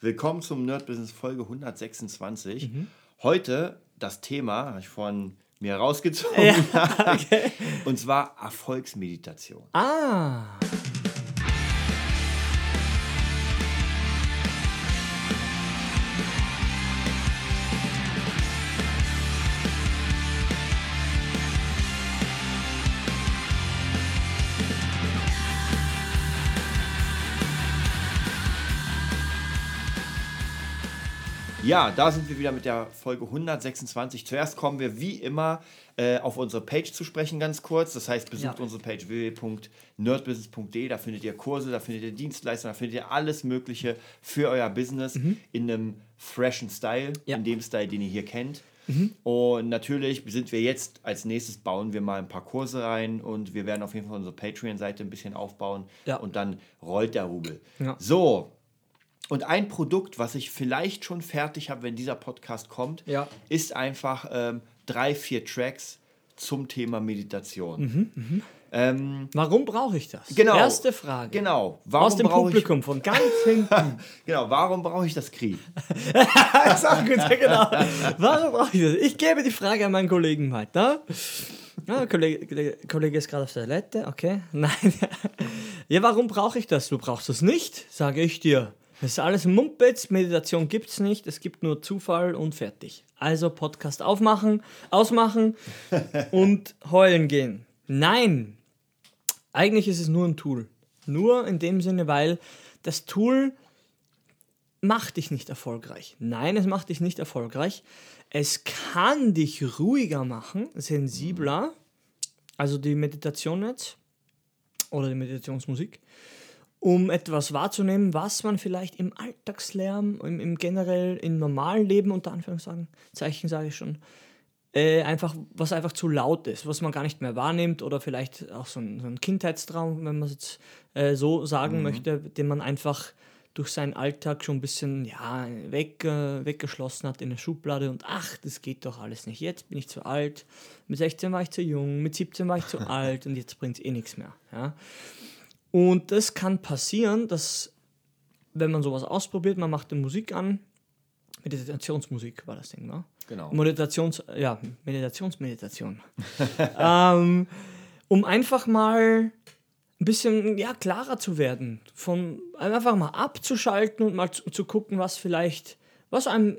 Willkommen zum Nerd Business Folge 126. Mhm. Heute das Thema, habe ich von mir rausgezogen, Ja, okay. und zwar Erfolgsmeditation. Ah. Ja, da sind wir wieder mit der Folge 126. Zuerst kommen wir wie immer äh, auf unsere Page zu sprechen, ganz kurz. Das heißt, besucht Ja. unsere Page www.nerdbusiness.de. Da findet ihr Kurse, da findet ihr Dienstleister, da findet ihr alles Mögliche für euer Business in einem freshen Style, Mhm. Ja. Mhm. in dem Style, den ihr hier kennt. Und natürlich sind wir jetzt als nächstes bauen wir mal ein paar Kurse rein und wir werden auf jeden Fall unsere Patreon-Seite ein bisschen aufbauen Ja. und dann rollt der Rubel. So, und ein Produkt, was ich vielleicht schon fertig habe, wenn dieser Podcast kommt, Ja. ist einfach ähm, drei, vier Tracks zum Thema Meditation. Ähm, Warum brauche ich das? genau. Erste Frage. Genau. Warum Aus dem Publikum, von ganz hinten. Ich, genau. Warum brauche ich das Krieg? ist auch gut, ja, genau. Warum brauche ich das? Ich gebe die Frage an meinen Kollegen weiter. Ja, der Kollege, Kollege ist gerade auf der Toilette, okay. Nein. Ja, warum brauche ich das? Du brauchst es nicht, sage ich dir. Das ist alles Mumpitz, Meditation gibt es nicht, es gibt nur Zufall und fertig. Also Podcast aufmachen, ausmachen und heulen gehen. Nein, eigentlich ist es nur ein Tool. Nur in dem Sinne, weil das Tool macht dich nicht erfolgreich. Nein, es macht dich nicht erfolgreich. Es kann dich ruhiger machen, sensibler. Also die Meditation jetzt oder die Meditationsmusik, um etwas wahrzunehmen, was man vielleicht im Alltagslärm, im, im generell im normalen Leben unter Anführungszeichen, Zeichen sage ich schon, äh, einfach, was einfach zu laut ist, was man gar nicht mehr wahrnimmt oder vielleicht auch so ein, so ein Kindheitstraum, wenn man es jetzt äh, so sagen möchte, den man einfach durch seinen Alltag schon ein bisschen ja, weg, äh, weggeschlossen hat in der Schublade und ach, das geht doch alles nicht. Jetzt bin ich zu alt, mit 16 war ich zu jung, mit 17 war ich zu alt und jetzt bringt es eh nichts mehr. Ja? Und das kann passieren, dass wenn man sowas ausprobiert, man macht die Musik an, Meditationsmusik war das Ding, ne? Genau. Meditations, ja, Meditationsmeditation. ähm, um einfach mal ein bisschen ja, klarer zu werden, von einfach mal abzuschalten und mal zu, zu gucken, was vielleicht, was einem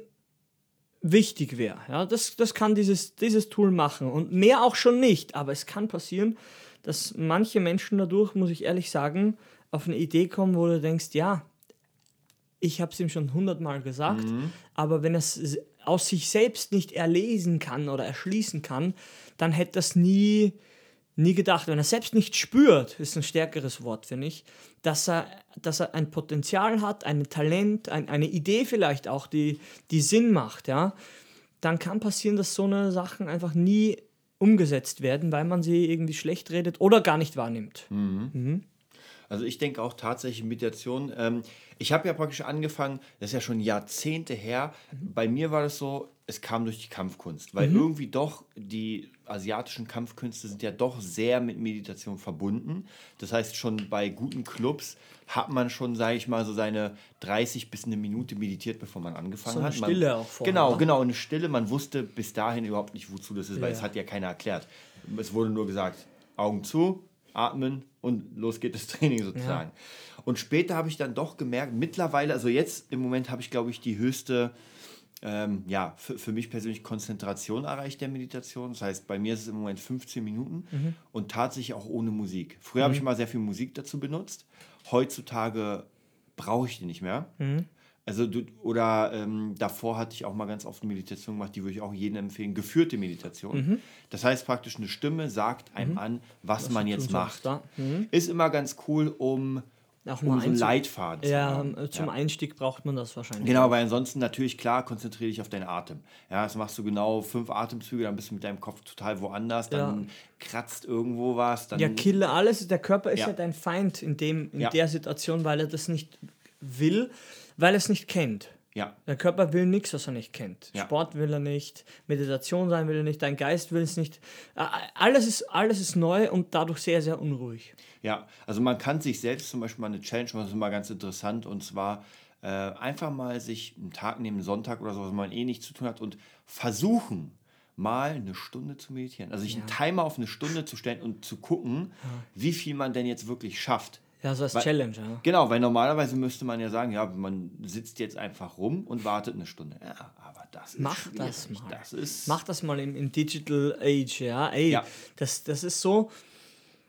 wichtig wäre. Ja, das, das kann dieses, dieses Tool machen und mehr auch schon nicht, aber es kann passieren, dass manche Menschen dadurch, muss ich ehrlich sagen, auf eine Idee kommen, wo du denkst, ja, ich habe es ihm schon hundertmal gesagt, aber wenn er es aus sich selbst nicht erlesen kann oder erschließen kann, dann hätte das nie, nie gedacht. Wenn er selbst nicht spürt, ist ein stärkeres Wort, finde ich, dass er, dass er ein Potenzial hat, ein Talent, ein, eine Idee vielleicht auch, die, die Sinn macht, ja, dann kann passieren, dass so eine Sachen einfach nie umgesetzt werden, weil man sie irgendwie schlecht redet oder gar nicht wahrnimmt. Also ich denke auch tatsächlich Meditation. Ähm, ich habe ja praktisch angefangen, das ist ja schon Jahrzehnte her. Bei mir war das so, es kam durch die Kampfkunst, weil irgendwie doch die asiatischen Kampfkünste sind ja doch sehr mit Meditation verbunden. Das heißt, schon bei guten Clubs hat man schon, sage ich mal, so seine 30 bis eine Minute meditiert, bevor man angefangen So eine hat. Man, Stille auch vorher, Genau, ne? genau, eine Stille. Man wusste bis dahin überhaupt nicht, wozu das ist, weil Ja. es hat ja keiner erklärt. Es wurde nur gesagt, Augen zu, atmen und los geht das Training sozusagen. Und später habe ich dann doch gemerkt, mittlerweile, also jetzt im Moment habe ich, glaube ich, die höchste, ähm, ja, für, für mich persönlich Konzentration erreicht der Meditation. Das heißt, bei mir ist es im Moment 15 Minuten Mhm. und tatsächlich auch ohne Musik. Früher habe ich mal sehr viel Musik dazu benutzt. Heutzutage brauche ich die nicht mehr. Mhm. Also du, oder ähm, davor hatte ich auch mal ganz oft eine Meditation gemacht, die würde ich auch jedem empfehlen, geführte Meditation. Mhm. Das heißt praktisch, eine Stimme sagt einem an, was, man du jetzt macht. ja. Mhm. Ist immer ganz cool, um, Auch um so einen Leitfaden zu Ja, haben. äh, zum ja. Einstieg braucht man das wahrscheinlich. Genau, weil ansonsten natürlich klar, konzentriere dich auf deinen Atem. Ja, das machst du genau fünf Atemzüge, dann bist du mit deinem Kopf total woanders, dann kratzt irgendwo was, dann Ja, kille alles. Der Körper ist ja, Ja. dein Feind in, dem, in Ja. der Situation, weil er das nicht will, weil er es nicht kennt. ja, Der Körper will nichts, was er nicht kennt. Ja. Sport will er nicht, Meditation sein will er nicht, dein Geist will es nicht. Alles ist, alles ist neu und dadurch sehr, sehr unruhig. Ja, also man kann sich selbst zum Beispiel mal eine Challenge machen, das ist immer ganz interessant und zwar äh, einfach mal sich einen Tag nehmen, Sonntag oder so, was man eh nichts zu tun hat und versuchen, mal eine Stunde zu meditieren. Also sich einen Timer auf eine Stunde zu stellen und zu gucken, wie viel man denn jetzt wirklich schafft. Ja, so als Weil- Challenge, ja. Genau, weil normalerweise müsste man ja sagen, ja, man sitzt jetzt einfach rum und wartet eine Stunde. Ja, aber das ist Mach das schwierig. mal. Das ist Mach das mal im, im Digital Age, ja. Ey, Ja. Das, das ist so.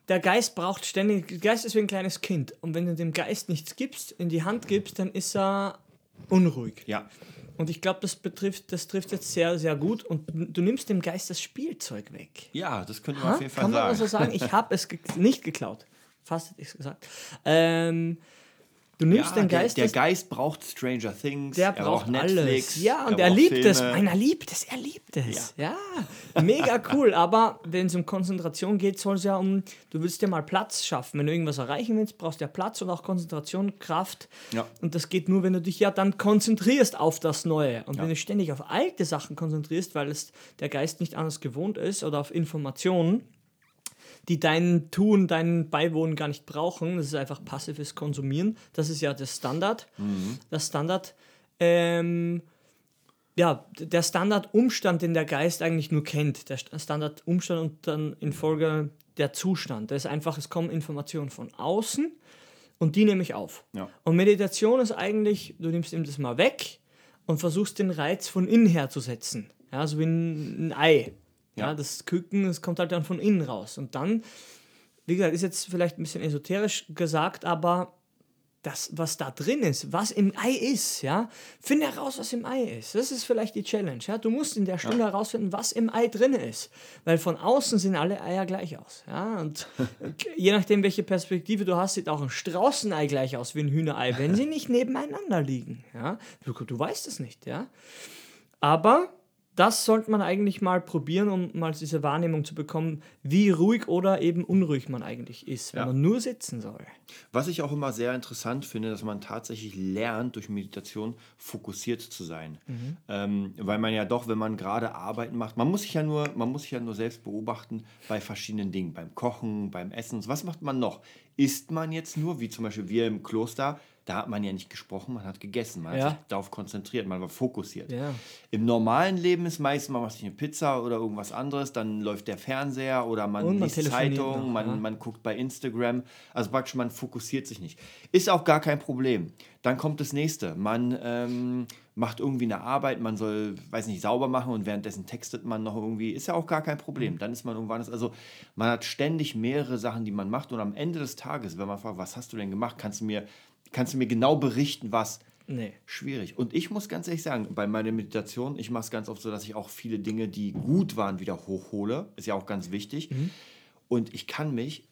Der Geist braucht ständig. Der Geist ist wie ein kleines Kind. Und wenn du dem Geist nichts gibst, in die Hand gibst, dann ist er unruhig. ja, Und ich glaube, das betrifft, das trifft jetzt sehr, sehr gut. Und du nimmst dem Geist das Spielzeug weg. ja, das könnte man Ha? auf jeden Fall Kann man sagen. also sagen, ich habe es ge nicht geklaut. Fast hätte ich es gesagt. Ähm, du nimmst ja, den der, Geist. der das- Geist braucht Stranger Things, der er braucht Netflix, alles. Ja, und er er, braucht liebt es. Filme. Meiner liebt es, er liebt es. Ja, mega cool. Aber wenn es um Konzentration geht, soll es ja um, du willst dir mal Platz schaffen. Wenn du irgendwas erreichen willst, brauchst du ja Platz und auch Konzentration, Kraft. Ja. Und das geht nur, wenn du dich ja dann konzentrierst auf das Neue. Und Ja. wenn du ständig auf alte Sachen konzentrierst, weil es der Geist nicht anders gewohnt ist oder auf Informationen, die dein Tun, dein Beiwohnen gar nicht brauchen. Das ist einfach passives Konsumieren. Das ist ja das Standard. Das Standard, ähm, ja, der Standardumstand, den der Geist eigentlich nur kennt. Der St- Standardumstand und dann in Folge der Zustand. Das ist einfach, es kommen Informationen von außen und die nehme ich auf. Ja. Und Meditation ist eigentlich, du nimmst ihm das mal weg und versuchst den Reiz von innen her zu setzen. Ja, so wie ein, ein Ei. Ja. Ja. das Küken, das kommt halt dann von innen raus. Und dann, wie gesagt, ist jetzt vielleicht ein bisschen esoterisch gesagt, aber das, was da drin ist, was im Ei ist, ja, finde heraus, was im Ei ist. Das ist vielleicht die Challenge, ja. Du musst in der Stunde herausfinden, was im Ei drin ist. Weil von außen sehen alle Eier gleich aus, ja. Und je nachdem, welche Perspektive du hast, sieht auch ein Straußenei gleich aus wie ein Hühnerei, wenn sie nicht nebeneinander liegen, ja. Du, du weißt es nicht, ja. Aber das sollte man eigentlich mal probieren, um mal diese Wahrnehmung zu bekommen, wie ruhig oder eben unruhig man eigentlich ist, wenn Ja. man nur sitzen soll. Was ich auch immer sehr interessant finde, dass man tatsächlich lernt, durch Meditation fokussiert zu sein. Mhm. Ähm, weil man ja doch, wenn man gerade Arbeiten macht, man muss sich ja nur, man muss sich ja nur selbst beobachten bei verschiedenen Dingen, beim Kochen, beim Essen. Was macht man noch? Isst man jetzt nur, wie zum Beispiel wir im Kloster, da hat man ja nicht gesprochen, man hat gegessen, man Ja. hat sich darauf konzentriert, man war fokussiert. Ja. Im normalen Leben ist meistens, man macht sich eine Pizza oder irgendwas anderes, dann läuft der Fernseher oder man Und man liest Zeitung, noch, man, ja. man guckt bei Instagram. Also praktisch, man fokussiert sich nicht. Ist auch gar kein Problem. Dann kommt das nächste. Man ähm, macht irgendwie eine Arbeit, man soll, weiß nicht, sauber machen und währenddessen textet man noch irgendwie. Ist ja auch gar kein Mhm. Problem. Dann ist man irgendwann. Also man hat ständig mehrere Sachen, die man macht und am Ende des Tages, wenn man fragt, was hast du denn gemacht, kannst du mir, kannst du mir genau berichten, was Nee. schwierig. Und ich muss ganz ehrlich sagen, bei meiner Meditation, ich mache es ganz oft so, dass ich auch viele Dinge, die gut waren, wieder hochhole. Ist ja auch ganz wichtig. Mhm. Und ich kann mich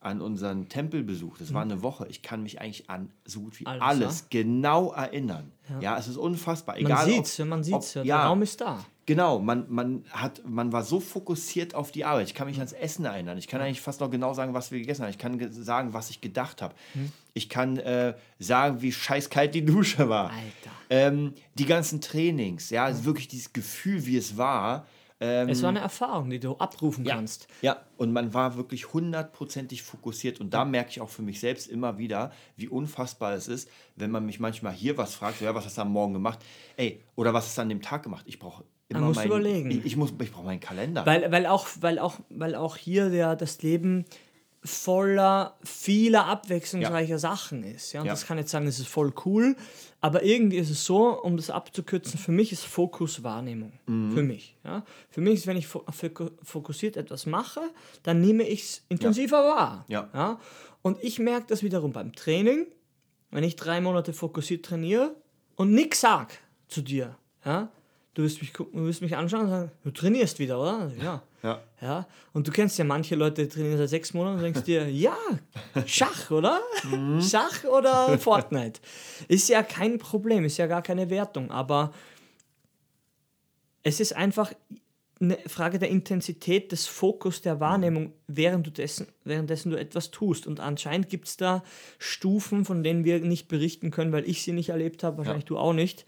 an unseren Tempelbesuch, Mhm. das war eine Woche, ich kann mich eigentlich an so gut wie Alles, alles, ja? genau erinnern. Ja. es ist unfassbar. Man Egal, sieht ob- es, man ob- sieht es. Der ja, Raum ist da. Genau, man, man, hat, man war so fokussiert auf die Arbeit. Ich kann mich ans Essen erinnern. Ich kann eigentlich fast noch genau sagen, was wir gegessen haben. Ich kann ge- sagen, was ich gedacht habe. Hm. Ich kann äh, sagen, wie scheißkalt die Dusche war. Alter. Ähm, die ganzen Trainings, ja, also wirklich dieses Gefühl, wie es war. Ähm, Es war eine Erfahrung, die du abrufen ja, kannst. ja, und man war wirklich hundertprozentig fokussiert. Und da merke ich auch für mich selbst immer wieder, wie unfassbar es ist, wenn man mich manchmal hier was fragt, so, ja, was hast du am Morgen gemacht? Ey, oder was hast du an dem Tag gemacht? Ich brauche immer musst meinen, überlegen. Ich, ich, muss, ich brauche meinen Kalender. Weil, weil, auch, weil, auch, weil auch hier der, das Leben voller vieler abwechslungsreicher Sachen ist. Ja? Und Ja. das kann jetzt sagen, das ist voll cool, aber irgendwie ist es so, um das abzukürzen, für mich ist Fokus Wahrnehmung. Mhm. Für mich. Ja? Für mich ist, wenn ich fo fo- fokussiert etwas mache, dann nehme ich es intensiver wahr. Ja. Ja? Und ich merke das wiederum beim Training, wenn ich drei Monate fokussiert trainiere und nichts sag zu dir. Ja? Du wirst mich gucken, du wirst mich anschauen und sagen, du trainierst wieder, oder? Ja. Ja. Ja, und du kennst ja manche Leute, die trainieren seit sechs Monaten und denkst dir, ja, Schach, oder? Schach oder Fortnite. Ist ja kein Problem, ist ja gar keine Wertung, aber es ist einfach eine Frage der Intensität, des Fokus, der Wahrnehmung, während du dessen, währenddessen du etwas tust. Und anscheinend gibt es da Stufen, von denen wir nicht berichten können, weil ich sie nicht erlebt habe, wahrscheinlich du auch nicht.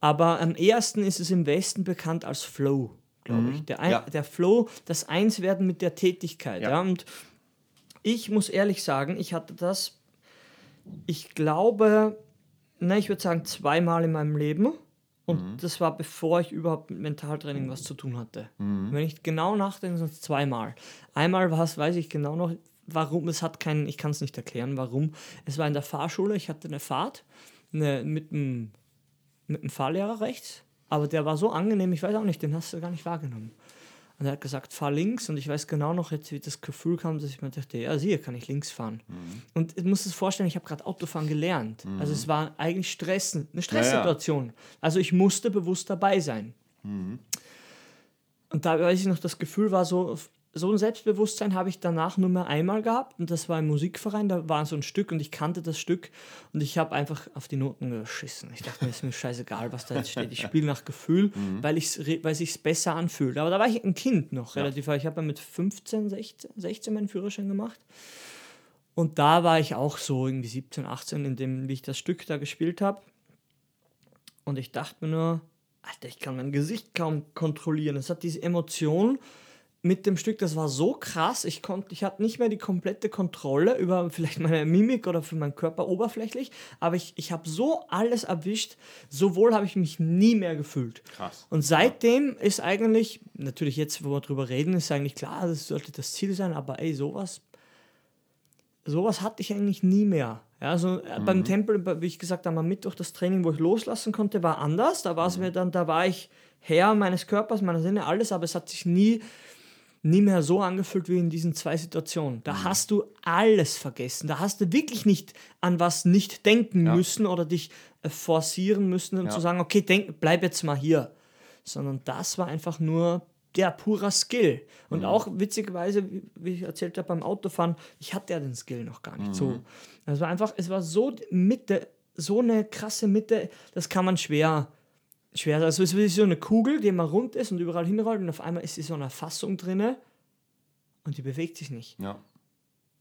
Aber am ehesten ist es im Westen bekannt als Flow, glaube ich. Der, Ein Ja. der Flow, das Einswerden mit der Tätigkeit. Ja. Ja. Und ich muss ehrlich sagen, ich hatte das, ich glaube, ne, ich würde sagen zweimal in meinem Leben. Und Mhm. das war bevor ich überhaupt mit Mentaltraining was zu tun hatte. Mhm. Wenn ich genau nachdenke, sind es zweimal. Einmal war es, weiß ich genau noch, warum, es hat keinen, ich kann es nicht erklären, warum. Es war in der Fahrschule, ich hatte eine Fahrt eine, mit einem mit dem Fahrlehrer rechts, aber der war so angenehm, ich weiß auch nicht, den hast du gar nicht wahrgenommen. Und er hat gesagt, fahr links und ich weiß genau noch jetzt, wie das Gefühl kam, dass ich mir dachte, ja, hier kann ich links fahren. Und ich muss es vorstellen, ich habe gerade Autofahren gelernt. Also es war eigentlich Stress, eine Stresssituation. Also ich musste bewusst dabei sein. Und da weiß ich noch, das Gefühl war so, so ein Selbstbewusstsein habe ich danach nur mehr einmal gehabt und das war im Musikverein, da war so ein Stück und ich kannte das Stück und ich habe einfach auf die Noten geschissen. Ich dachte mir, ist mir scheißegal, was da jetzt steht. Ich spiele nach Gefühl, re- weil es sich besser anfühlt. Aber da war ich ein Kind noch relativ, ich habe ja mit 15, 16, 16 meinen Führerschein gemacht. Und da war ich auch so irgendwie 17, 18, in dem, wie ich das Stück da gespielt habe. Und ich dachte mir nur, Alter, ich kann mein Gesicht kaum kontrollieren. Es hat diese Emotion mit dem Stück, das war so krass. Ich konnte, ich hatte nicht mehr die komplette Kontrolle über vielleicht meine Mimik oder für meinen Körper oberflächlich, aber ich, ich habe so alles erwischt. So wohl habe ich mich nie mehr gefühlt. Krass. Und seitdem ist eigentlich, natürlich jetzt, wo wir drüber reden, ist eigentlich klar, das sollte das Ziel sein, aber ey, sowas, sowas hatte ich eigentlich nie mehr. Ja, also äh, beim Tempel, wie ich gesagt habe, am Mittwoch das Training, wo ich loslassen konnte, war anders. Da war es mir dann, da war ich Herr meines Körpers, meiner Sinne, alles, aber es hat sich nie, nie mehr so angefühlt wie in diesen zwei Situationen. Da hast du alles vergessen. Da hast du wirklich nicht an was nicht denken Ja. müssen oder dich äh, forcieren müssen und Ja. zu sagen, okay, denk, bleib jetzt mal hier. Sondern das war einfach nur der purer Skill. Und Mhm. auch witzigerweise, wie- ich erzählt habe beim Autofahren, ich hatte ja den Skill noch gar nicht so. Mhm. Es war einfach, es war so Mitte, so eine krasse Mitte, das kann man schwer, schwer, also es ist wie so eine Kugel, die immer rund ist und überall hinrollt und auf einmal ist sie so eine Fassung drinne und die bewegt sich nicht. Ja.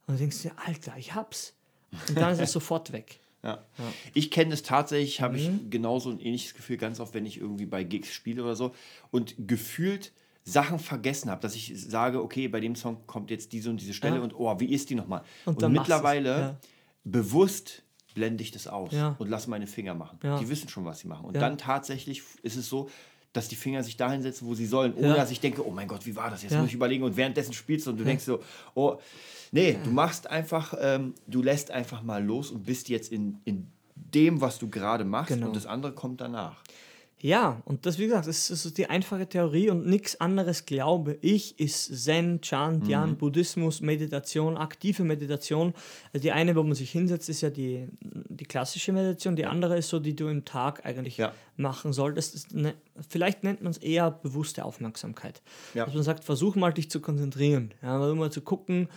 Und du denkst dir, Alter, ich hab's. Und dann ist es sofort weg. Ja. Ich kenne es tatsächlich, habe Mhm. ich genauso ein ähnliches Gefühl, ganz oft, wenn ich irgendwie bei Gigs spiele oder so und gefühlt Sachen vergessen habe, dass ich sage, okay, bei dem Song kommt jetzt diese und diese Stelle Ja. und oh, wie ist die nochmal? Und Und, mittlerweile ja. bewusst blende ich das aus Ja. und lasse meine Finger machen. Ja. Die wissen schon, was sie machen. Und dann tatsächlich ist es so, dass die Finger sich dahin setzen, wo sie sollen, ohne dass ich denke, oh mein Gott, wie war das? Jetzt muss ich überlegen und währenddessen spielst du und du denkst so, oh, nee, du machst einfach, ähm, du lässt einfach mal los und bist jetzt in, in dem, was du gerade machst Genau. und das andere kommt danach. Ja, und das, wie gesagt, das ist so die einfache Theorie und nichts anderes, glaube ich, ist Zen, Chan, Mhm. Dhyan, Buddhismus, Meditation, aktive Meditation. Also die eine, wo man sich hinsetzt, ist ja die, die klassische Meditation, die andere ist so, die du im Tag eigentlich Ja. machen solltest. Eine, vielleicht nennt man es eher bewusste Aufmerksamkeit. Ja. Dass man sagt, versuch mal dich zu konzentrieren, ja, mal zu gucken,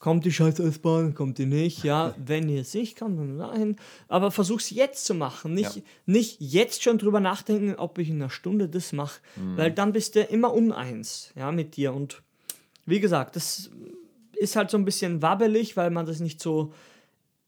Kommt die scheiß S-Bahn, kommt die nicht? Ja, wenn ihr es nicht kommt, dann dahin. Aber versuch's jetzt zu machen. Nicht, Ja. nicht jetzt schon drüber nachdenken, ob ich in einer Stunde das mache. Mhm. Weil dann bist du immer uneins ja, mit dir. Und wie gesagt, das ist halt so ein bisschen wabbelig, weil man das nicht so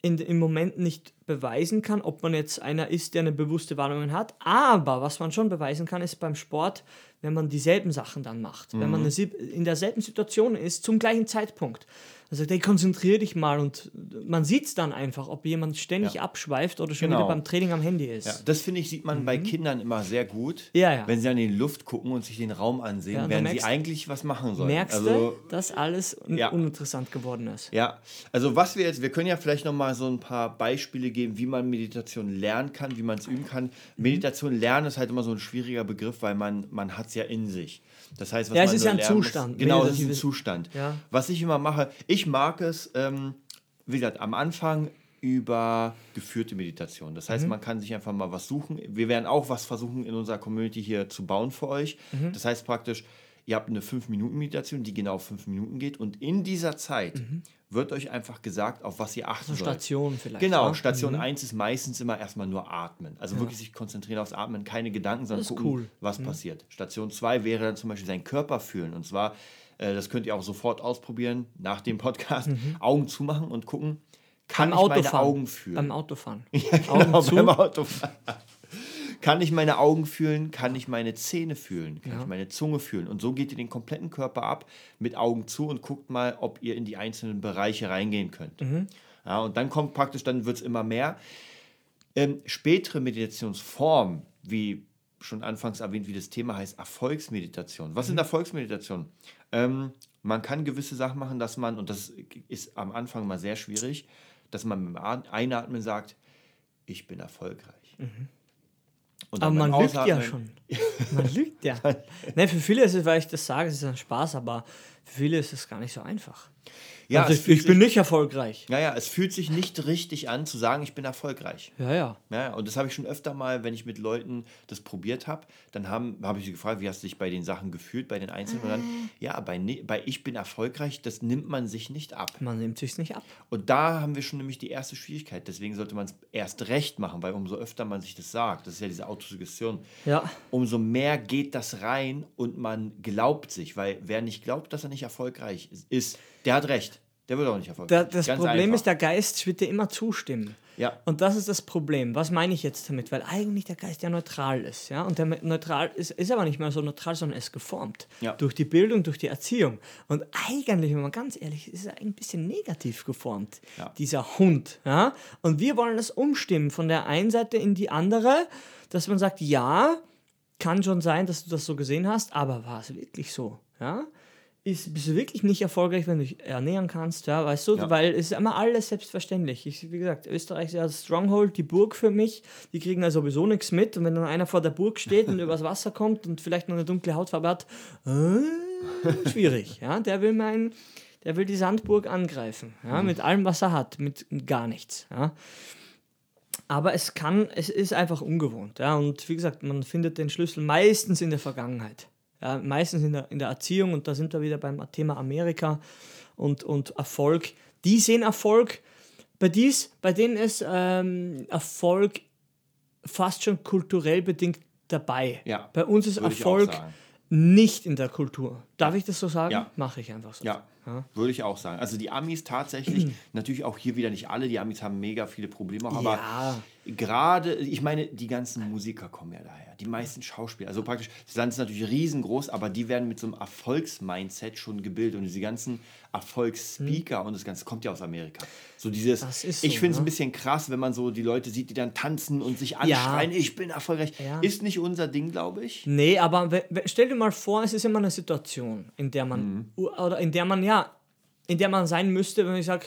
in, im Moment nicht beweisen kann, ob man jetzt einer ist, der eine bewusste Wahrnehmung hat. Aber was man schon beweisen kann, ist beim Sport, wenn man dieselben Sachen dann macht. Wenn man Mhm. in derselben Situation ist, zum gleichen Zeitpunkt. Dann sagt, hey, konzentrier dich mal und man sieht es dann einfach, ob jemand ständig Ja. abschweift oder schon Genau. wieder beim Training am Handy ist. Ja, das finde ich, sieht man bei Kindern immer sehr gut, Mhm. Ja, wenn sie an die Luft gucken und sich den Raum ansehen, merkst- sie eigentlich was machen sollen. Merkst also, du, dass alles uninteressant geworden ist? Ja, also was wir jetzt, wir können ja vielleicht noch mal so ein paar Beispiele geben, wie man Meditation lernen kann, wie man es üben kann. Mhm. Meditation lernen ist halt immer so ein schwieriger Begriff, weil man, man hat es ja in sich. Das heißt, was Ja, es man ist ja ein lernen Zustand, Muss, genau, das ist ein Zustand. Was ich immer mache, ich mag es, ähm, wie gesagt, am Anfang über geführte Meditation. Das Mhm. heißt, man kann sich einfach mal was suchen. Wir werden auch was versuchen in unserer Community hier zu bauen für euch. Mhm. Das heißt praktisch, ihr habt eine 5-Minuten-Meditation, die genau 5 Minuten geht und in dieser Zeit wird euch einfach gesagt, auf was ihr achten So sollt. Mhm. Station vielleicht. Genau, ja? Station 1 ist meistens immer erstmal nur atmen. Also wirklich sich konzentrieren aufs Atmen, keine Gedanken, sondern gucken, cool. Mhm. was passiert. Station 2 wäre dann zum Beispiel seinen Körper fühlen. Und zwar, äh, das könnt ihr auch sofort ausprobieren nach dem Podcast, Augen zumachen und gucken, kann Mhm. Beim ich meine Autofahren. Augen fühlen? Beim Autofahren. Genau, Augen beim Autofahren. Kann ich meine Augen fühlen? Kann ich meine Zähne fühlen? Kann ich meine Zunge fühlen? Und so geht ihr den kompletten Körper ab mit Augen zu und guckt mal, ob ihr in die einzelnen Bereiche reingehen könnt. Mhm. Ja, und dann kommt praktisch, dann wird es immer mehr. Ähm, spätere Meditationsformen, wie schon anfangs erwähnt, wie das Thema heißt, Erfolgsmeditation. Was sind Erfolgsmeditationen? Ähm, man kann gewisse Sachen machen, dass man, und das ist am Anfang mal sehr schwierig, dass man beim Einatmen sagt, ich bin erfolgreich. Und Aber man beim lügt ja Ausatmen- schon. Man lügt ja. ne, für viele ist es, weil ich das sage, es ist ein Spaß, aber für viele ist es gar nicht so einfach. Ja, also ich, ich bin sich- nicht erfolgreich. Naja, es fühlt sich nicht richtig an zu sagen, ich bin erfolgreich. Ja, ja. Ja, und das habe ich schon öfter mal, wenn ich mit Leuten das probiert habe, dann habe ich sie gefragt, wie hast du dich bei den Sachen gefühlt, bei den Einzelnen? Und dann, ja, bei, bei ich bin erfolgreich, das nimmt man sich nicht ab. Man nimmt sich's nicht ab. Und da haben wir schon nämlich die erste Schwierigkeit. Deswegen sollte man es erst recht machen, weil umso öfter man sich das sagt, das ist ja diese Autosuggestion, Ja. umso mehr geht das rein und man glaubt sich. Weil wer nicht glaubt, dass er nicht erfolgreich ist, der hat recht. Der wird auch nicht erfolgreich. Da, das Ganz Problem einfach. ist, der Geist wird dir immer zustimmen. Ja. Und das ist das Problem. Was meine ich jetzt damit? Weil eigentlich der Geist ja neutral ist. Ja? Und der neutral ist, ist aber nicht mehr so neutral, sondern er ist geformt. Ja. Durch die Bildung, durch die Erziehung. Und eigentlich, wenn man ganz ehrlich ist, ist er ein bisschen negativ geformt, Ja. dieser Hund. Ja? Und wir wollen das umstimmen von der einen Seite in die andere, dass man sagt, ja, kann schon sein, dass du das so gesehen hast, aber war es wirklich so? Ja? Ist, bist du wirklich nicht erfolgreich, wenn du dich ernähren kannst, ja, weißt du? Ja. Weil es ist immer alles selbstverständlich. Ich, wie gesagt, Österreich ist ja das Stronghold, die Burg für mich. Die kriegen ja sowieso nichts mit. Und wenn dann einer vor der Burg steht und übers Wasser kommt und vielleicht noch eine dunkle Hautfarbe hat, äh, schwierig. Ja? Der will mein, der will die Sandburg angreifen. Ja? Mit allem, was er hat, mit gar nichts. Ja? Aber es kann, es ist einfach ungewohnt. Ja? Und wie gesagt, man findet den Schlüssel meistens in der Vergangenheit. Ja? Meistens in der, in der Erziehung. Und da sind wir wieder beim Thema Amerika und, und Erfolg. Die sehen Erfolg, bei, dies, bei denen ist ähm, Erfolg fast schon kulturell bedingt dabei. Ja, Bei uns ist Erfolg nicht in der Kultur. Darf ich das so sagen? Ja. Mache ich einfach so. Ja, Ja. würde ich auch sagen. Also die Amis tatsächlich, natürlich auch hier wieder nicht alle, die Amis haben mega viele Probleme, auch, aber Ja. gerade, ich meine, die ganzen Musiker kommen ja daher, die meisten Schauspieler, also praktisch, das Land ist natürlich riesengroß, aber die werden mit so einem Erfolgsmindset schon gebildet und diese ganzen Erfolgsspeaker und das Ganze kommt ja aus Amerika. So dieses, ist ich so, finde es ne? ein bisschen krass, wenn man so die Leute sieht, die dann tanzen und sich anschreien, ich bin erfolgreich. Ja. Ist nicht unser Ding, glaube ich. Nee, aber stell dir mal vor, es ist immer eine Situation, in der man, Mhm. oder in der man, ja, in der man sein müsste, wenn ich sage,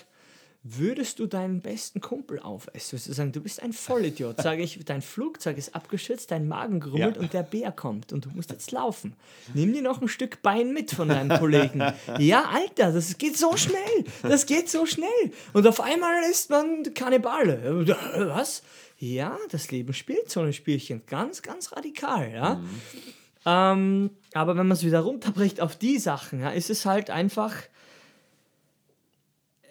würdest du deinen besten Kumpel aufessen? Würdest du sagen, du bist ein Vollidiot. Sage ich, dein Flugzeug ist abgeschützt, dein Magen grummelt Ja. und der Bär kommt und du musst jetzt laufen. Nimm dir noch ein Stück Bein mit von deinem Kollegen. Ja, Alter, das geht so schnell. Das geht so schnell. Und auf einmal ist man Kannibale. Was? Ja, das Leben spielt so ein Spielchen. Ganz, ganz radikal, ja. Ähm, aber wenn man es wieder runterbricht auf die Sachen, ja, ist es halt einfach.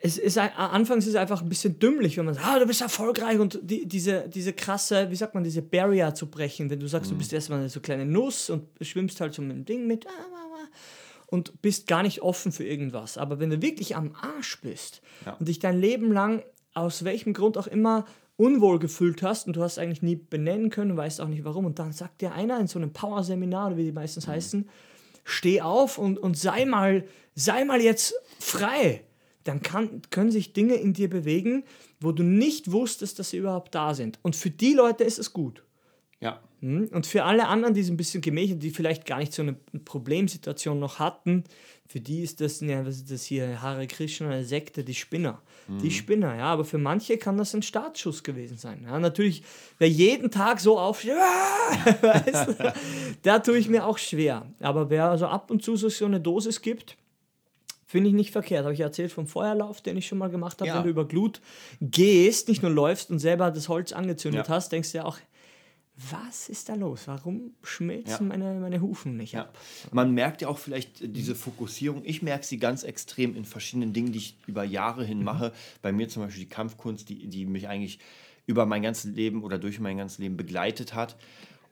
Es ist anfangs ist es einfach ein bisschen dümmlich, wenn man sagt, ah, du bist erfolgreich und die, diese, diese krasse, wie sagt man, diese Barrier zu brechen, wenn du sagst, du bist erstmal eine so kleine Nuss und schwimmst halt so mit dem Ding mit ah, und bist gar nicht offen für irgendwas. Aber wenn du wirklich am Arsch bist Ja. und dich dein Leben lang aus welchem Grund auch immer unwohl gefühlt hast und du hast eigentlich nie benennen können, weißt auch nicht warum und dann sagt dir einer in so einem Power-Seminar, oder wie die meistens heißen, steh auf und, und sei mal, sei mal jetzt frei. Dann kann, können sich Dinge in dir bewegen, wo du nicht wusstest, dass sie überhaupt da sind. Und für die Leute ist es gut. Ja. Hm? Und für alle anderen, die so ein bisschen gemächelt, die vielleicht gar nicht so eine Problemsituation noch hatten, für die ist das, ja, was ist das hier, Hare Krishna, eine Sekte, die Spinner. Die Spinner, ja, aber für manche kann das ein Startschuss gewesen sein. Ja, natürlich, wer jeden Tag so aufsteht, da tue ich mir auch schwer. Aber wer also ab und zu so eine Dosis gibt, Finde ich nicht verkehrt. Habe ich erzählt vom Feuerlauf, den ich schon mal gemacht habe. Ja. Wenn du über Glut gehst, nicht nur läufst und selber das Holz angezündet Ja. hast, denkst du ja auch, was ist da los? Warum schmelzen Ja. meine, meine Hufen nicht Ja. ab? Man merkt ja auch vielleicht äh, diese Fokussierung. Ich merke sie ganz extrem in verschiedenen Dingen, die ich über Jahre hin mache. Bei mir zum Beispiel die Kampfkunst, die, die mich eigentlich über mein ganzes Leben oder durch mein ganzes Leben begleitet hat.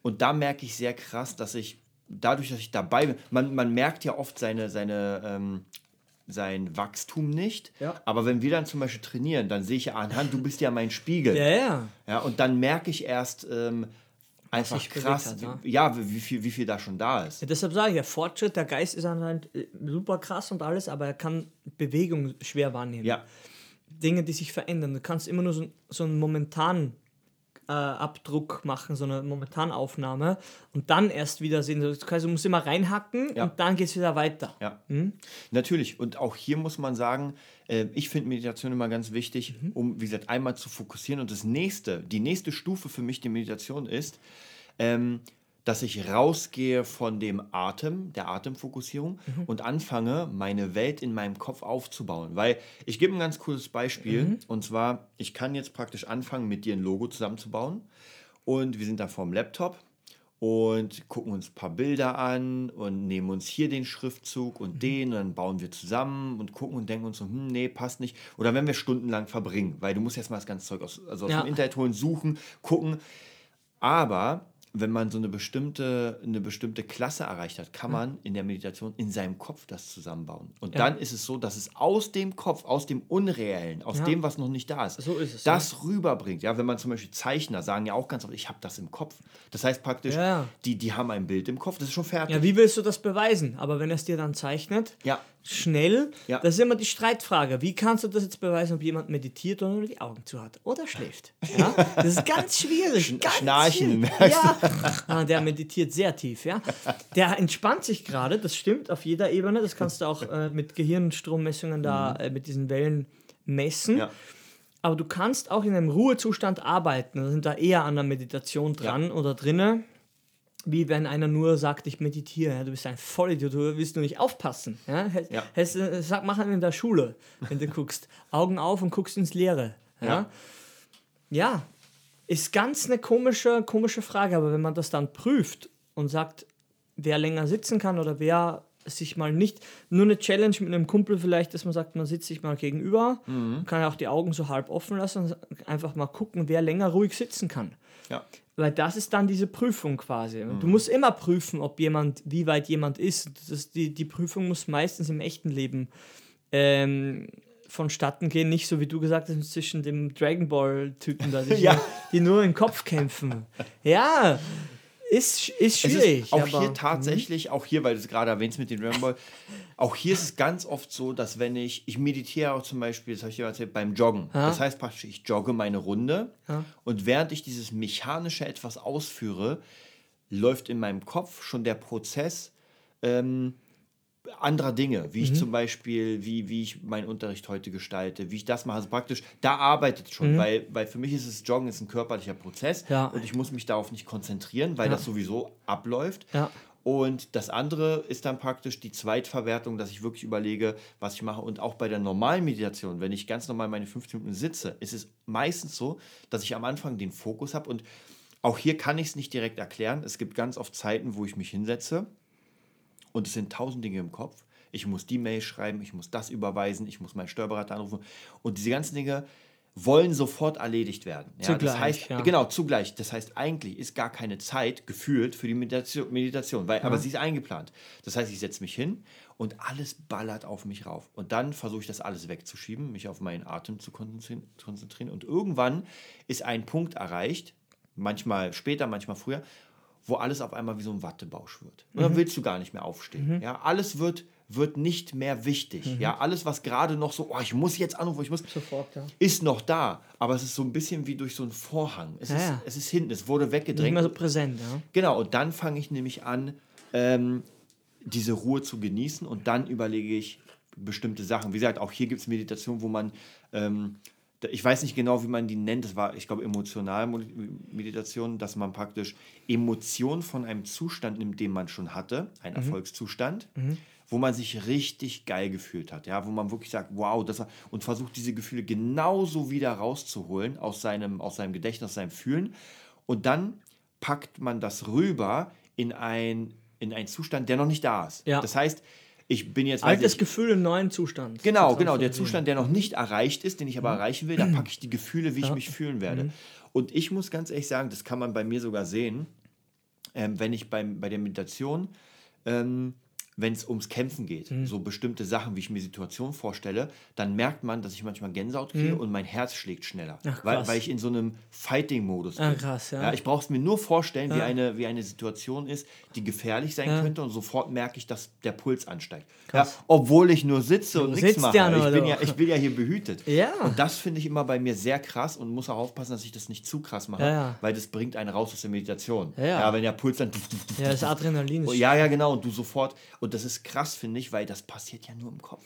Und da merke ich sehr krass, dass ich dadurch, dass ich dabei bin, man, man merkt ja oft seine, seine, ähm, sein Wachstum nicht. Ja. Aber wenn wir dann zum Beispiel trainieren, dann sehe ich ja anhand, du bist ja mein Spiegel. Ja, ja. Ja, und dann merke ich erst ähm, einfach krass, hat, ne? ja, wie, viel, wie viel da schon da ist. Ja, deshalb sage ich, der Fortschritt, der Geist ist anscheinend äh, super krass und alles, aber er kann Bewegung schwer wahrnehmen. Ja, Dinge, die sich verändern. Du kannst immer nur so, so einen momentanen Fingerabdruck machen, so eine Momentanaufnahme und dann erst wieder sehen. Das heißt, du musst immer reinhacken Ja. und dann geht es wieder weiter. Ja, natürlich. Und auch hier muss man sagen, äh, ich finde Meditation immer ganz wichtig, um, wie gesagt, einmal zu fokussieren. Und das nächste, die nächste Stufe für mich die Meditation ist, ähm, dass ich rausgehe von dem Atem, der Atemfokussierung und anfange, meine Welt in meinem Kopf aufzubauen. Weil ich gebe ein ganz cooles Beispiel. Und zwar, ich kann jetzt praktisch anfangen, mit dir ein Logo zusammenzubauen. Und wir sind da vorm Laptop und gucken uns ein paar Bilder an und nehmen uns hier den Schriftzug und den und dann bauen wir zusammen und gucken und denken uns so, hm, nee, passt nicht. Oder wenn wir stundenlang verbringen, weil du musst erstmal das ganze Zeug aus, also aus Ja. dem Internet holen, suchen, gucken. Aber wenn man so eine bestimmte, eine bestimmte Klasse erreicht hat, kann man in der Meditation in seinem Kopf das zusammenbauen. Und Ja. dann ist es so, dass es aus dem Kopf, aus dem Unreellen, aus Ja. dem, was noch nicht da ist, So ist es, das rüberbringt. Ja, wenn man zum Beispiel Zeichner sagen ja auch ganz oft, ich habe das im Kopf. Das heißt praktisch, Ja, ja. Die, die haben ein Bild im Kopf, das ist schon fertig. Ja, wie willst du das beweisen? Aber wenn er es dir dann zeichnet, Ja. Schnell, Ja. das ist immer die Streitfrage. Wie kannst du das jetzt beweisen, ob jemand meditiert oder nur die Augen zu hat? Oder schläft? Ja? Das ist ganz schwierig. Ganz Schnarchen, schwierig. Ja. Ah, der meditiert sehr tief, ja. Der entspannt sich gerade, das stimmt, auf jeder Ebene. Das kannst du auch äh, mit Gehirnstrommessungen da, äh, mit diesen Wellen messen. Mhm. Ja. Aber du kannst auch in einem Ruhezustand arbeiten. Da sind da eher an der Meditation dran oder drinne. Wie wenn einer nur sagt, ich meditiere. Ja, du bist ein Vollidiot, du willst nur nicht aufpassen. Ja? Ja. hättest du- Sag, mach in der Schule, wenn du guckst. Augen auf und guckst ins Leere. Ja? Ja. ja, ist ganz eine komische, komische Frage, aber wenn man das dann prüft und sagt, wer länger sitzen kann oder wer sich mal nicht, nur eine Challenge mit einem Kumpel vielleicht, dass man sagt, man sitzt sich mal gegenüber, Mhm. kann ja auch die Augen so halb offen lassen und einfach mal gucken, wer länger ruhig sitzen kann. Ja. Weil das ist dann diese Prüfung quasi. Mhm. Du musst immer prüfen, ob jemand, wie weit jemand ist. Das, die, die Prüfung muss meistens im echten Leben ähm, vonstatten gehen, nicht so wie du gesagt hast, zwischen dem Dragon Ball-Typen Ja. die nur im Kopf kämpfen. Ja, ist, ist schwierig. ist auch hier tatsächlich, auch hier, weil du es gerade erwähnst mit den Ball, auch hier ist es ganz oft so, dass wenn ich, ich meditiere auch zum Beispiel, das habe ich dir erzählt, beim Joggen. Ja. Das heißt praktisch, ich jogge meine Runde Ja. und während ich dieses mechanische etwas ausführe, läuft in meinem Kopf schon der Prozess ähm, anderer Dinge, wie Mhm. ich zum Beispiel, wie, wie ich meinen Unterricht heute gestalte, wie ich das mache. Also praktisch, da arbeitet Mhm. schon, weil, weil für mich ist es Joggen ist ein körperlicher Prozess Ja. und ich muss mich darauf nicht konzentrieren, weil Ja. das sowieso abläuft. Ja. Und das andere ist dann praktisch die Zweitverwertung, dass ich wirklich überlege, was ich mache. Und auch bei der normalen Meditation, wenn ich ganz normal meine 15 Minuten sitze, ist es meistens so, dass ich am Anfang den Fokus habe. Und auch hier kann ich es nicht direkt erklären. Es gibt ganz oft Zeiten, wo ich mich hinsetze und es sind tausend Dinge im Kopf. Ich muss die Mail schreiben, ich muss das überweisen, ich muss meinen Steuerberater anrufen. Und diese ganzen Dinge wollen sofort erledigt werden. Ja, Zugleich, das heißt, ja. genau, zugleich. Das heißt, eigentlich ist gar keine Zeit gefühlt für die Meditation, Meditation weil, aber sie ist eingeplant. Das heißt, ich setze mich hin und alles ballert auf mich rauf. Und dann versuche ich das alles wegzuschieben, mich auf meinen Atem zu konzentrieren. Und irgendwann ist ein Punkt erreicht, manchmal später, manchmal früher, wo alles auf einmal wie so ein Wattebausch wird. Und dann willst du gar nicht mehr aufstehen. Ja, alles wird, wird nicht mehr wichtig. Ja, alles, was gerade noch so, oh, ich muss jetzt anrufen, ich muss, Sofort, ja. ist noch da, aber es ist so ein bisschen wie durch so einen Vorhang. Es, Ja, ist, ja. es ist hinten, es wurde Nicht weggedrängt. mehr so präsent, ja. Genau, und dann fange ich nämlich an, ähm, diese Ruhe zu genießen und dann überlege ich bestimmte Sachen. Wie gesagt, auch hier gibt es Meditation, wo man, ähm, ich weiß nicht genau, wie man die nennt, das war, ich glaube, Emotionalmeditation, dass man praktisch Emotionen von einem Zustand nimmt, den man schon hatte, ein Erfolgszustand, wo man sich richtig geil gefühlt hat, ja, wo man wirklich sagt, wow, das war, und versucht diese Gefühle genauso wieder rauszuholen aus seinem, aus seinem Gedächtnis, aus seinem Fühlen. Und dann packt man das rüber in ein, in einen Zustand, der noch nicht da ist. Ja. Das heißt, ich bin jetzt. Altes ich, Gefühl im neuen Zustand. Genau, genau. Der Zustand, der noch nicht erreicht ist, den ich aber erreichen will, da packe ich die Gefühle, wie ich Ja. mich fühlen werde. Und ich muss ganz ehrlich sagen, das kann man bei mir sogar sehen, ähm, wenn ich beim, bei der Meditation ähm, wenn es ums Kämpfen geht, Mhm. so bestimmte Sachen, wie ich mir Situationen vorstelle, dann merkt man, dass ich manchmal Gänsehaut kriege und mein Herz schlägt schneller. Mhm. Ach, weil, weil ich in so einem Fighting-Modus bin. Ah, krass, ja. ich brauche es mir nur vorstellen, wie, eine, wie eine Situation ist, die gefährlich sein könnte und sofort merke ich, dass der Puls ansteigt. Ja, obwohl ich nur sitze und nichts mache. ja ich, bin ja, ich bin ja hier behütet. Ja. Und das finde ich immer bei mir sehr krass und muss auch aufpassen, dass ich das nicht zu krass mache, Ja, ja. weil das bringt einen raus aus der Meditation. Ja, ja. wenn der Puls dann... Ja, das Adrenalin ist. ja, ja, genau. Und du sofort. Und das ist krass, finde ich, weil das passiert ja nur im Kopf.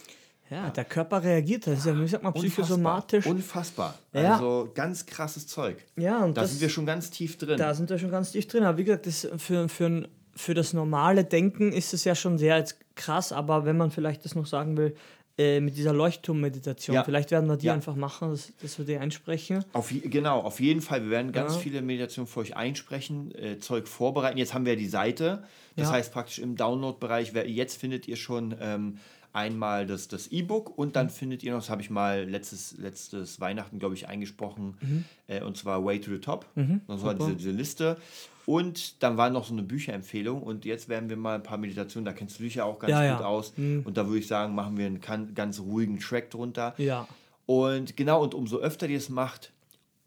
Ja, der Körper reagiert. Das ist ja, wie sagt man, psychosomatisch. Unfassbar. Ja. Also ganz krasses Zeug. Ja, und da das- sind wir schon ganz tief drin. Da sind wir schon ganz tief drin. Aber wie gesagt, das für, für, für das normale Denken ist es ja schon sehr jetzt krass. Aber wenn man vielleicht das noch sagen will, äh, mit dieser Leuchtturmmeditation, Ja. vielleicht werden wir die Ja. einfach machen, dass, dass wir die einsprechen. Auf, genau, auf jeden Fall. Wir werden ganz Ja. viele Meditationen für euch einsprechen, äh, Zeug vorbereiten. Jetzt haben wir die Seite. Das heißt praktisch im Download-Bereich, jetzt findet ihr schon ähm, einmal das das E-Book und Mhm. dann findet ihr noch, das habe ich mal letztes, letztes Weihnachten, glaube ich, eingesprochen, Mhm. äh, und zwar Way to the Top. Das war diese, diese Liste. Und dann war noch so eine Bücherempfehlung und jetzt werden wir mal ein paar Meditationen, da kennst du dich ja auch ganz Ja, gut ja. Mhm. aus. Und da würde ich sagen, machen wir einen ganz ruhigen Track drunter. Ja. Und genau, und umso öfter ihr es macht,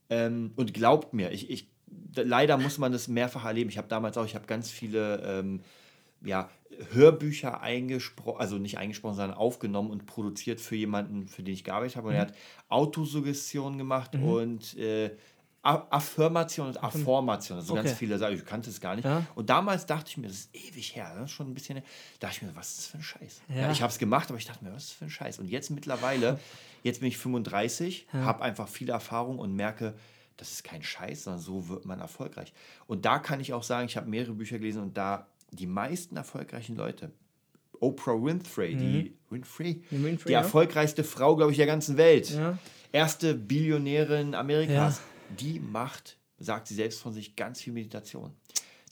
ähm, und glaubt mir, ich, ich, leider muss man das mehrfach erleben. Ich habe damals auch, ich habe ganz viele ähm, ja, Hörbücher eingesprochen, also nicht eingesprochen, sondern aufgenommen und produziert für jemanden, für den ich gearbeitet habe. Und er hat Autosuggestion gemacht und äh, Affirmation und Affirmation, also ganz Okay. viele Sachen, ich kannte es gar nicht. Ja. Und damals dachte ich mir, das ist ewig her, das ist schon ein bisschen, her, dachte ich mir, was ist das für ein Scheiß? Ja. Ja. ich habe es gemacht, aber ich dachte mir, was ist das für ein Scheiß? Und jetzt mittlerweile, jetzt bin ich 35, habe einfach viele Erfahrung und merke, das ist kein Scheiß, sondern so wird man erfolgreich. Und da kann ich auch sagen, ich habe mehrere Bücher gelesen und da die meisten erfolgreichen Leute, Oprah Winfrey, die Winfrey, Die Winfrey, die erfolgreichste Frau, glaube ich, der ganzen Welt, erste Billionärin Amerikas, die macht, sagt sie selbst von sich, ganz viel Meditation.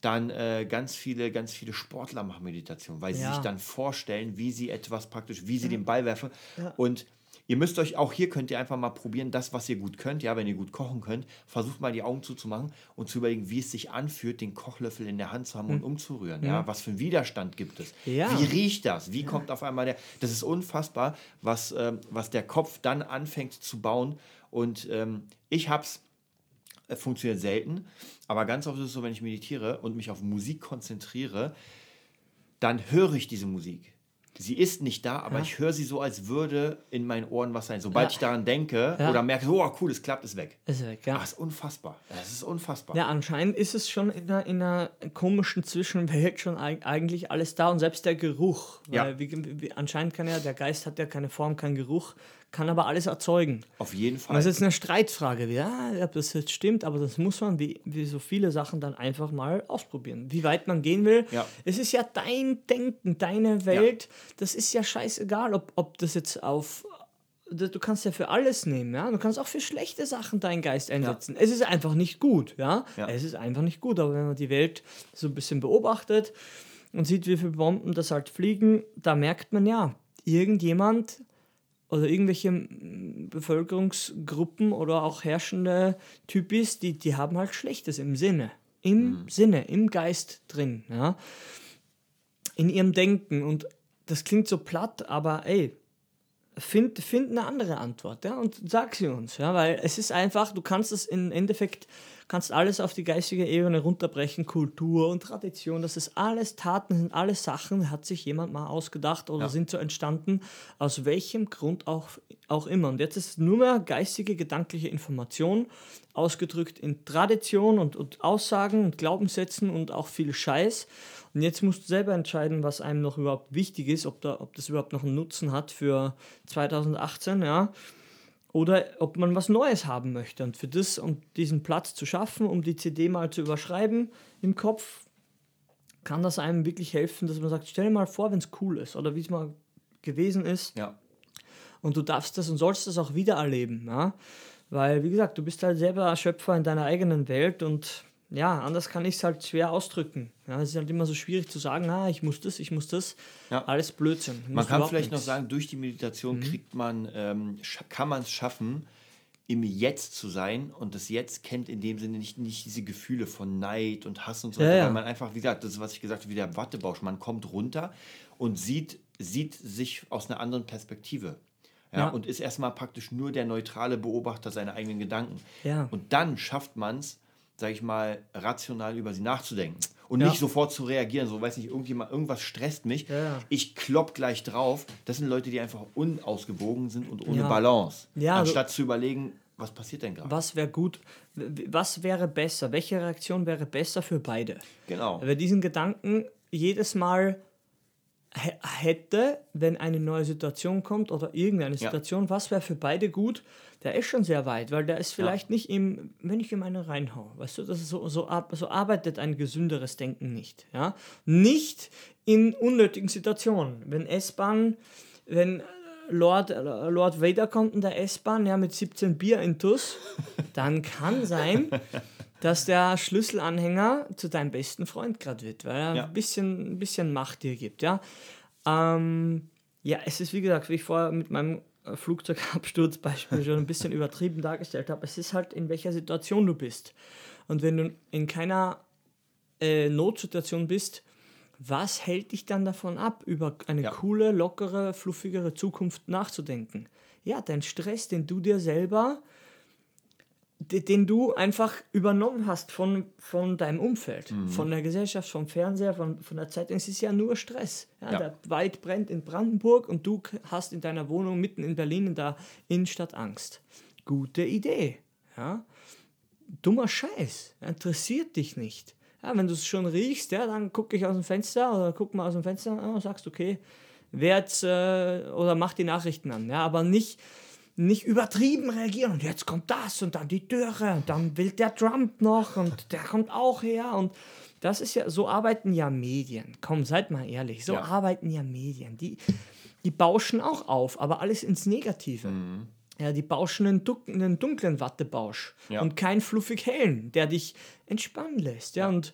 Dann äh, ganz viele, ganz viele Sportler machen Meditation, weil sie Ja. sich dann vorstellen, wie sie etwas praktisch, wie sie den Ball werfen. Und ihr müsst euch, auch hier könnt ihr einfach mal probieren, das, was ihr gut könnt, ja, wenn ihr gut kochen könnt, versucht mal die Augen zuzumachen und zu überlegen, wie es sich anfühlt, den Kochlöffel in der Hand zu haben und umzurühren. Ja, was für einen Widerstand gibt es? Hm. Ja. Wie riecht das? Wie kommt auf einmal der. Das ist unfassbar, was, ähm, was der Kopf dann anfängt zu bauen. Und ähm, ich hab's funktioniert selten, aber ganz oft ist es so, wenn ich meditiere und mich auf Musik konzentriere, dann höre ich diese Musik. Sie ist nicht da, aber ich höre sie so, als würde in meinen Ohren was sein. Sobald Ja. ich daran denke Ja. oder merke, oh cool, es klappt, ist weg. Ist weg, ja. Ach, ist unfassbar. Das ist unfassbar. Ja, anscheinend ist es schon in einer, in einer komischen Zwischenwelt schon eig- eigentlich alles da und selbst der Geruch. Ja. Weil wie, wie, anscheinend kann ja, der Geist hat ja keine Form, keinen Geruch, kann aber alles erzeugen. Auf jeden Und Fall. das ist eine Streitfrage, ja, ob das jetzt stimmt, aber das muss man wie, wie so viele Sachen dann einfach mal ausprobieren. Wie weit man gehen will. Ja. Es ist ja dein Denken, deine Welt. Das ist ja scheißegal, ob, ob das jetzt auf. Du kannst ja für alles nehmen, ja. Du kannst auch für schlechte Sachen deinen Geist einsetzen. Es ist einfach nicht gut, ja? Ja. Es ist einfach nicht gut. Aber wenn man die Welt so ein bisschen beobachtet und sieht, wie viele Bomben das halt fliegen, da merkt man ja, irgendjemand oder irgendwelche mm, Bevölkerungsgruppen oder auch herrschende Typis, die, die haben halt Schlechtes im Sinne. Im Sinne, im Geist drin, ja. In ihrem Denken. Und das klingt so platt, aber ey, find, find eine andere Antwort, ja, und sag sie uns, ja, weil es ist einfach, du kannst es im Endeffekt, kannst alles auf die geistige Ebene runterbrechen, Kultur und Tradition, das ist alles Taten, sind alles Sachen, hat sich jemand mal ausgedacht oder Ja. sind so entstanden, aus welchem Grund auch, auch immer. Und jetzt ist es nur mehr geistige, gedankliche Information, ausgedrückt in Tradition und, und Aussagen und Glaubenssätzen und auch viel Scheiß. Und jetzt musst du selber entscheiden, was einem noch überhaupt wichtig ist, ob, da, ob das überhaupt noch einen Nutzen hat für 2018, ja. Oder ob man was Neues haben möchte. Und für das, um diesen Platz zu schaffen, um die CD mal zu überschreiben im Kopf, kann das einem wirklich helfen, dass man sagt, stell dir mal vor, wenn es cool ist oder wie es mal gewesen ist. ja. Und du darfst das und sollst das auch wieder erleben. Ja? Weil, wie gesagt, du bist halt selber Schöpfer in deiner eigenen Welt und ja, anders kann ich es halt schwer ausdrücken. Ja, es ist halt immer so schwierig zu sagen, ah, ich muss das, ich muss das. Ja. Alles Blödsinn. Man kann vielleicht noch nichts. Mhm. sagen, durch die Meditation kriegt man, ähm, kann man es schaffen, im Jetzt zu sein und das Jetzt kennt in dem Sinne nicht, nicht diese Gefühle von Neid und Hass und so Ja, weiter, ja. weil man einfach, wie gesagt, das ist, was ich gesagt habe, wie der Wattebausch, man kommt runter und sieht, sieht sich aus einer anderen Perspektive. Ja, Ja. Und ist erstmal praktisch nur der neutrale Beobachter seiner eigenen Gedanken. Ja. Und dann schafft man es, sage ich mal, rational über sie nachzudenken. Und Ja. nicht sofort zu reagieren, so weiß nicht, irgendjemand, irgendwas stresst mich, Ja. ich klopp gleich drauf. Das sind Leute, die einfach unausgewogen sind und ohne Ja. Balance. Also- Anstatt zu überlegen, was passiert denn gerade? Was wäre gut? Was wäre besser? Welche Reaktion wäre besser für beide? Genau. Wer diesen Gedanken jedes Mal hä- hätte, wenn eine neue Situation kommt oder irgendeine. Situation, was wäre für beide gut, der ist schon sehr weit, weil der ist vielleicht nicht im, wenn ich ihm eine reinhau, weißt du, das so, so, so arbeitet ein gesünderes Denken nicht, ja, nicht in unnötigen Situationen, wenn S-Bahn, wenn Lord, Lord Vader kommt in der S-Bahn, ja, mit 17 Bier in Tuss, dann kann sein, dass der Schlüsselanhänger zu deinem besten Freund gerade wird, weil er Ja. ein, bisschen, ein bisschen Macht dir gibt, ja. Ähm, ja, es ist wie gesagt, wie ich vorher mit meinem Flugzeugabsturzbeispiel schon ein bisschen übertrieben dargestellt habe, es ist halt in welcher Situation du bist. Und wenn du in keiner äh, Notsituation bist, was hält dich dann davon ab, über eine Ja. coole, lockere, fluffigere Zukunft nachzudenken? Ja, dein Stress, den du dir selber de- den du einfach übernommen hast von, von deinem Umfeld, Mhm. von der Gesellschaft, vom Fernseher, von, von der Zeitung. Es ist ja nur Stress. Ja, Ja. Der Wald brennt in Brandenburg und du hast in deiner Wohnung mitten in Berlin in der Innenstadt Angst. Gute Idee. Ja? Dummer Scheiß. Interessiert dich nicht. Ja, wenn du es schon riechst, ja, dann gucke ich aus dem Fenster oder guck mal aus dem Fenster und sagst, okay, wer äh, oder mach die Nachrichten an. Ja, aber nicht, nicht übertrieben reagieren und jetzt kommt das und dann die Dürre und dann will der Trump noch und der kommt auch her und das ist ja, so arbeiten ja Medien. Komm, seid mal ehrlich, so Ja. arbeiten ja Medien. Die, die bauschen auch auf, aber alles ins Negative. Mhm. Ja, die bauschen einen, dunk einen dunklen Wattebausch Ja. und keinen fluffig hellen, der dich entspannen lässt. Ja, und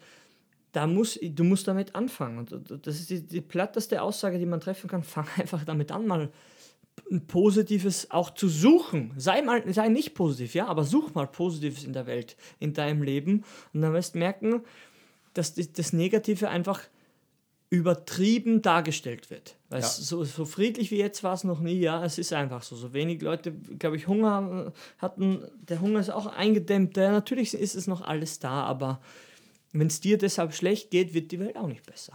da muss, du musst damit anfangen. Und das ist die, die platteste Aussage, die man treffen kann. Fang einfach damit an, mal ein Positives auch zu suchen. Sei mal, sei nicht positiv, ja, aber such mal Positives in der Welt, in deinem Leben. Und dann wirst du merken, dass das Negative einfach übertrieben dargestellt wird. Weil Ja. so, so friedlich wie jetzt war es noch nie, ja, es ist einfach so. So wenig Leute, glaube ich, Hunger hatten, der Hunger ist auch eingedämmt. Ja, natürlich ist es noch alles da, aber wenn es dir deshalb schlecht geht, wird die Welt auch nicht besser.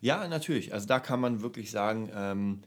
Ja, natürlich. Also da kann man wirklich sagen, ähm,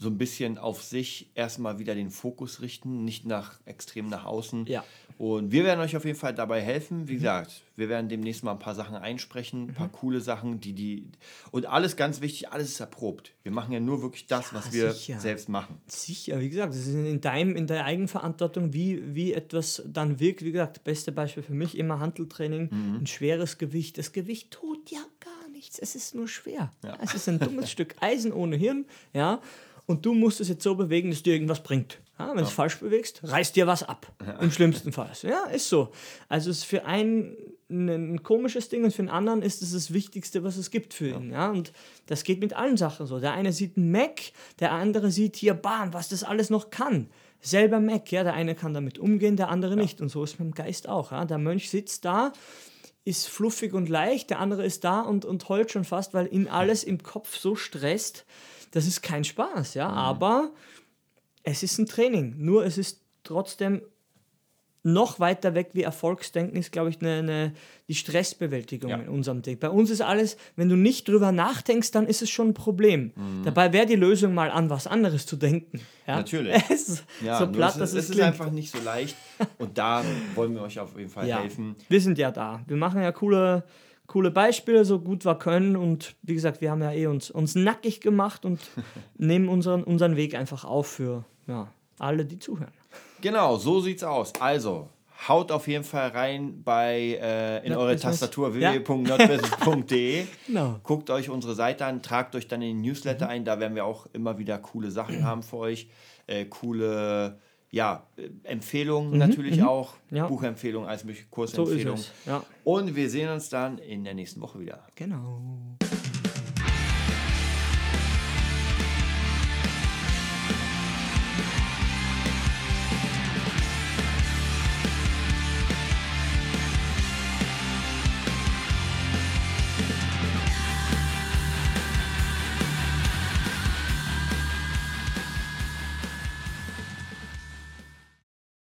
so ein bisschen auf sich erstmal wieder den Fokus richten, nicht nach extrem nach außen. Ja. Und wir werden euch auf jeden Fall dabei helfen. Wie gesagt, wir werden demnächst mal ein paar Sachen einsprechen, ein paar coole Sachen, die die und alles ganz wichtig, alles ist erprobt. Wir machen ja nur wirklich das, Ja, was wir sicher. selbst machen. Sicher, wie gesagt, es ist in deinem, in der Eigenverantwortung, wie, wie etwas dann wirkt. Wie gesagt, beste Beispiel für mich immer Handeltraining, ein schweres Gewicht. Das Gewicht tut ja gar nichts, es ist nur schwer. Ja. Es ist ein dummes Stück Eisen ohne Hirn, ja. Und du musst es jetzt so bewegen, dass dir irgendwas bringt. Ja, wenn du es falsch bewegst, reißt dir was ab. Im schlimmsten Fall. Ja, ist so. Also es ist für einen ein komisches Ding und für den anderen ist es das Wichtigste, was es gibt für ihn. Ja, und das geht mit allen Sachen so. Der eine sieht einen Mac, der andere sieht hier, bam, was das alles noch kann. Selber Mac, ja, der eine kann damit umgehen, der andere nicht. Und so ist es mit dem Geist auch. Ja. Der Mönch sitzt da, ist fluffig und leicht, der andere ist da und, und heult schon fast, weil ihn alles im Kopf so stresst. Das ist kein Spaß, ja, aber es ist ein Training. Nur es ist trotzdem noch weiter weg wie Erfolgsdenken ist, glaube ich, eine, eine, die Stressbewältigung Ja. in unserem Ding. Bei uns ist alles, wenn du nicht drüber nachdenkst, dann ist es schon ein Problem. Mhm. Dabei wäre die Lösung mal an was anderes zu denken. Ja? Natürlich. Es ist Ja, so platt, es dass ist, es es ist einfach nicht so leicht. Und da wollen wir euch auf jeden Fall ja, helfen. wir sind ja da. Wir machen ja coole, coole Beispiele, so gut wir können. Und wie gesagt, wir haben ja eh uns, uns nackig gemacht und nehmen unseren, unseren Weg einfach auf für ja, alle, die zuhören. Genau, so sieht's aus. Also, haut auf jeden Fall rein bei äh, in eure Nerdbusiness. Tastatur Ja. www.nerdbusiness.de. Genau. Guckt euch unsere Seite an, tragt euch dann in den Newsletter Mhm. ein. Da werden wir auch immer wieder coole Sachen haben für euch. Äh, coole ja, äh, Empfehlungen natürlich auch. Mhm. Ja. Buchempfehlungen, als mögliche So Kursempfehlungen. es. Ja, Und wir sehen uns dann in der nächsten Woche wieder. genau.